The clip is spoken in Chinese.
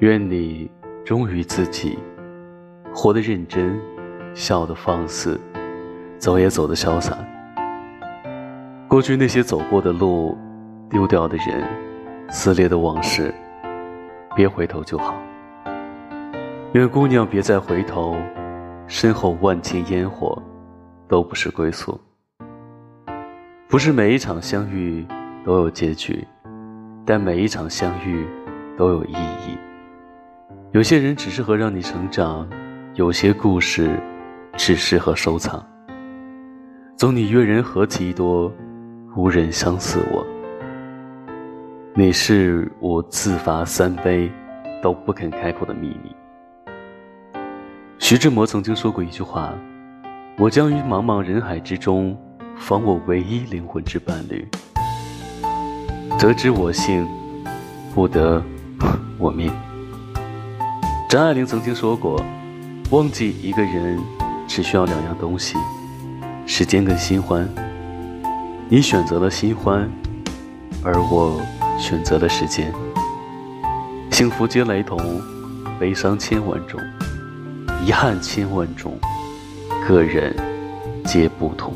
愿你忠于自己，活得认真，笑得放肆，走也走得潇洒。过去那些走过的路，丢掉的人，撕裂的往事，别回头就好。愿姑娘别再回头，身后万千烟火，都不是归宿。不是每一场相遇都有结局，但每一场相遇都有意义。有些人只适合让你成长，有些故事只适合收藏。纵你阅人何其多，无人相似我。你是我自罚三杯都不肯开口的秘密。徐志摩曾经说过一句话：“我将于茫茫人海之中。”访我唯一灵魂之伴侣，得之我幸，不得我命。张爱玲曾经说过：“忘记一个人，只需要两样东西，时间跟新欢。你选择了新欢，而我选择了时间。幸福皆雷同，悲伤千万种，遗憾千万种，个人皆不同。”